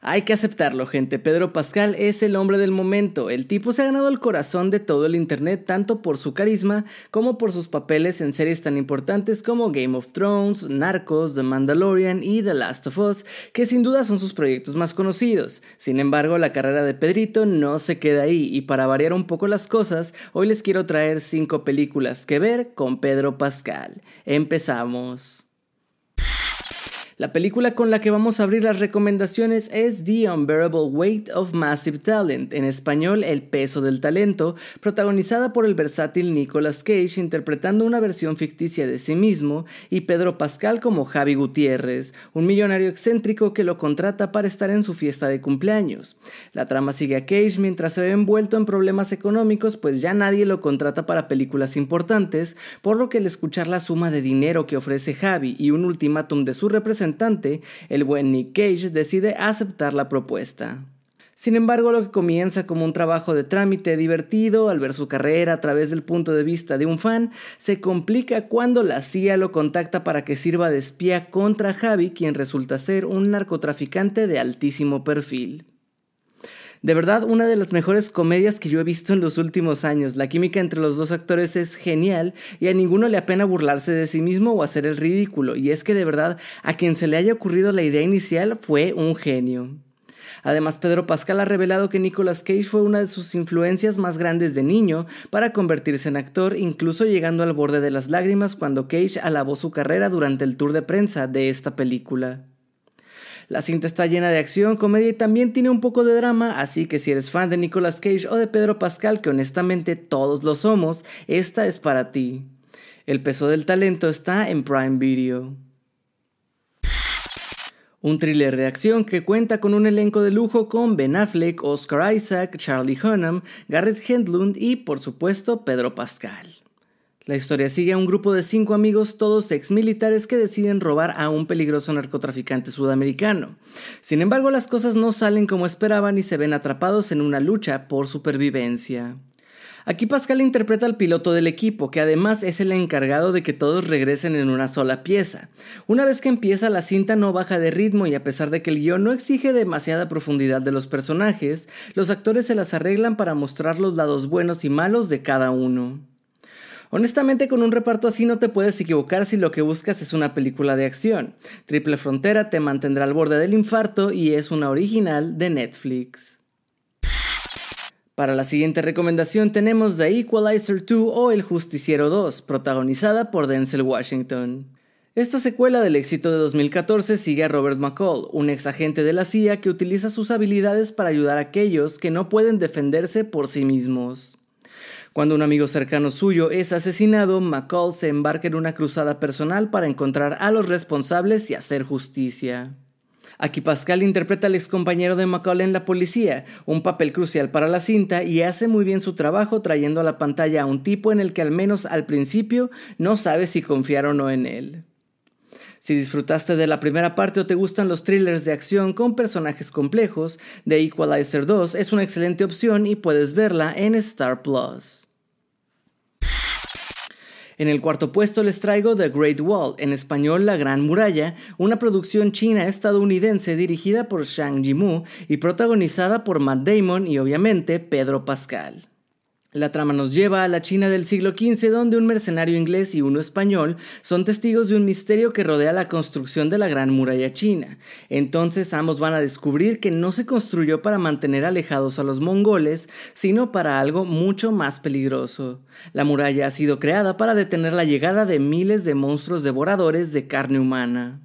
Hay que aceptarlo, gente. Pedro Pascal es el hombre del momento. El tipo se ha ganado el corazón de todo el Internet tanto por su carisma como por sus papeles en series tan importantes como Game of Thrones, Narcos, The Mandalorian y The Last of Us, que sin duda son sus proyectos más conocidos. Sin embargo, la carrera de Pedrito no se queda ahí y para variar un poco las cosas, hoy les quiero traer 5 películas que ver con Pedro Pascal. Empezamos. La película con la que vamos a abrir las recomendaciones es The Unbearable Weight of Massive Talent, en español El peso del talento, protagonizada por el versátil Nicolas Cage interpretando una versión ficticia de sí mismo y Pedro Pascal como Javi Gutiérrez, un millonario excéntrico que lo contrata para estar en su fiesta de cumpleaños. La trama sigue a Cage mientras se ve envuelto en problemas económicos pues ya nadie lo contrata para películas importantes, por lo que al escuchar la suma de dinero que ofrece Javi y un ultimátum de su representante el buen Nick Cage decide aceptar la propuesta. Sin embargo, lo que comienza como un trabajo de trámite divertido al ver su carrera a través del punto de vista de un fan, se complica cuando la CIA lo contacta para que sirva de espía contra Javi, quien resulta ser un narcotraficante de altísimo perfil. De verdad, una de las mejores comedias que yo he visto en los últimos años. La química entre los dos actores es genial y a ninguno le apena burlarse de sí mismo o hacer el ridículo. Y es que de verdad, a quien se le haya ocurrido la idea inicial fue un genio. Además, Pedro Pascal ha revelado que Nicolas Cage fue una de sus influencias más grandes de niño para convertirse en actor, incluso llegando al borde de las lágrimas cuando Cage alabó su carrera durante el tour de prensa de esta película. La cinta está llena de acción, comedia y también tiene un poco de drama, así que si eres fan de Nicolas Cage o de Pedro Pascal, que honestamente todos lo somos, esta es para ti. El peso del talento está en Prime Video. Un thriller de acción que cuenta con un elenco de lujo con Ben Affleck, Oscar Isaac, Charlie Hunnam, Garrett Hedlund y, por supuesto, Pedro Pascal. La historia sigue a un grupo de cinco amigos, todos ex militares, que deciden robar a un peligroso narcotraficante sudamericano. Sin embargo, las cosas no salen como esperaban y se ven atrapados en una lucha por supervivencia. Aquí Pascal interpreta al piloto del equipo, que además es el encargado de que todos regresen en una sola pieza. Una vez que empieza la cinta no baja de ritmo y a pesar de que el guion no exige demasiada profundidad de los personajes, los actores se las arreglan para mostrar los lados buenos y malos de cada uno. Honestamente, con un reparto así no te puedes equivocar si lo que buscas es una película de acción. Triple Frontera te mantendrá al borde del infarto y es una original de Netflix. Para la siguiente recomendación tenemos The Equalizer 2 o El Justiciero 2, protagonizada por Denzel Washington. Esta secuela del éxito de 2014 sigue a Robert McCall, un ex agente de la CIA que utiliza sus habilidades para ayudar a aquellos que no pueden defenderse por sí mismos. Cuando un amigo cercano suyo es asesinado, McCall se embarca en una cruzada personal para encontrar a los responsables y hacer justicia. Aquí Pascal interpreta al ex compañero de McCall en la policía, un papel crucial para la cinta y hace muy bien su trabajo trayendo a la pantalla a un tipo en el que al menos al principio no sabe si confiar o no en él. Si disfrutaste de la primera parte o te gustan los thrillers de acción con personajes complejos, The Equalizer 2 es una excelente opción y puedes verla en Star Plus. En el cuarto puesto les traigo The Great Wall, en español La Gran Muralla, una producción china-estadounidense dirigida por Shang Yimou y protagonizada por Matt Damon y obviamente Pedro Pascal. La trama nos lleva a la China del siglo XV, donde un mercenario inglés y uno español son testigos de un misterio que rodea la construcción de la Gran Muralla China. Entonces ambos van a descubrir que no se construyó para mantener alejados a los mongoles, sino para algo mucho más peligroso. La muralla ha sido creada para detener la llegada de miles de monstruos devoradores de carne humana.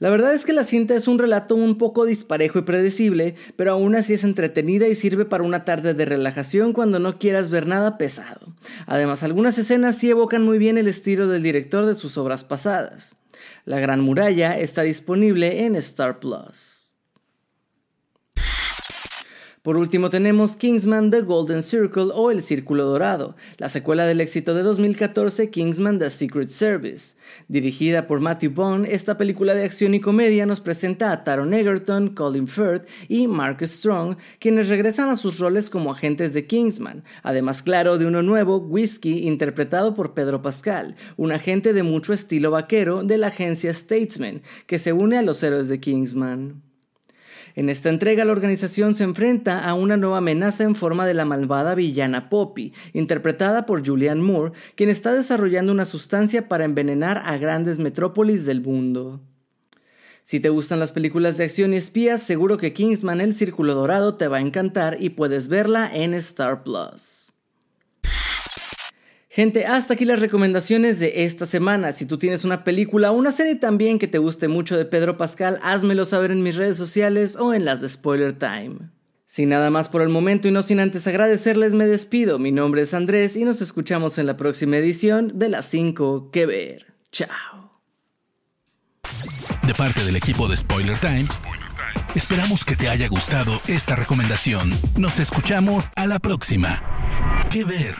La verdad es que la cinta es un relato un poco disparejo y predecible, pero aún así es entretenida y sirve para una tarde de relajación cuando no quieras ver nada pesado. Además, algunas escenas sí evocan muy bien el estilo del director de sus obras pasadas. La Gran Muralla está disponible en Star Plus. Por último tenemos Kingsman The Golden Circle o El Círculo Dorado, la secuela del éxito de 2014 Kingsman The Secret Service. Dirigida por Matthew Bond, esta película de acción y comedia nos presenta a Taron Egerton, Colin Firth y Mark Strong, quienes regresan a sus roles como agentes de Kingsman, además claro de uno nuevo, Whiskey, interpretado por Pedro Pascal, un agente de mucho estilo vaquero de la agencia Statesman, que se une a los héroes de Kingsman. En esta entrega la organización se enfrenta a una nueva amenaza en forma de la malvada villana Poppy, interpretada por Julianne Moore, quien está desarrollando una sustancia para envenenar a grandes metrópolis del mundo. Si te gustan las películas de acción y espías, seguro que Kingsman El Círculo Dorado te va a encantar y puedes verla en Star Plus. Gente, hasta aquí las recomendaciones de esta semana. Si tú tienes una película o una serie también que te guste mucho de Pedro Pascal, házmelo saber en mis redes sociales o en las de Spoiler Time. Sin nada más por el momento y no sin antes agradecerles, me despido. Mi nombre es Andrés y nos escuchamos en la próxima edición de las 5 que ver. Chao. De parte del equipo de Spoiler Time, esperamos que te haya gustado esta recomendación. Nos escuchamos a la próxima. Que ver.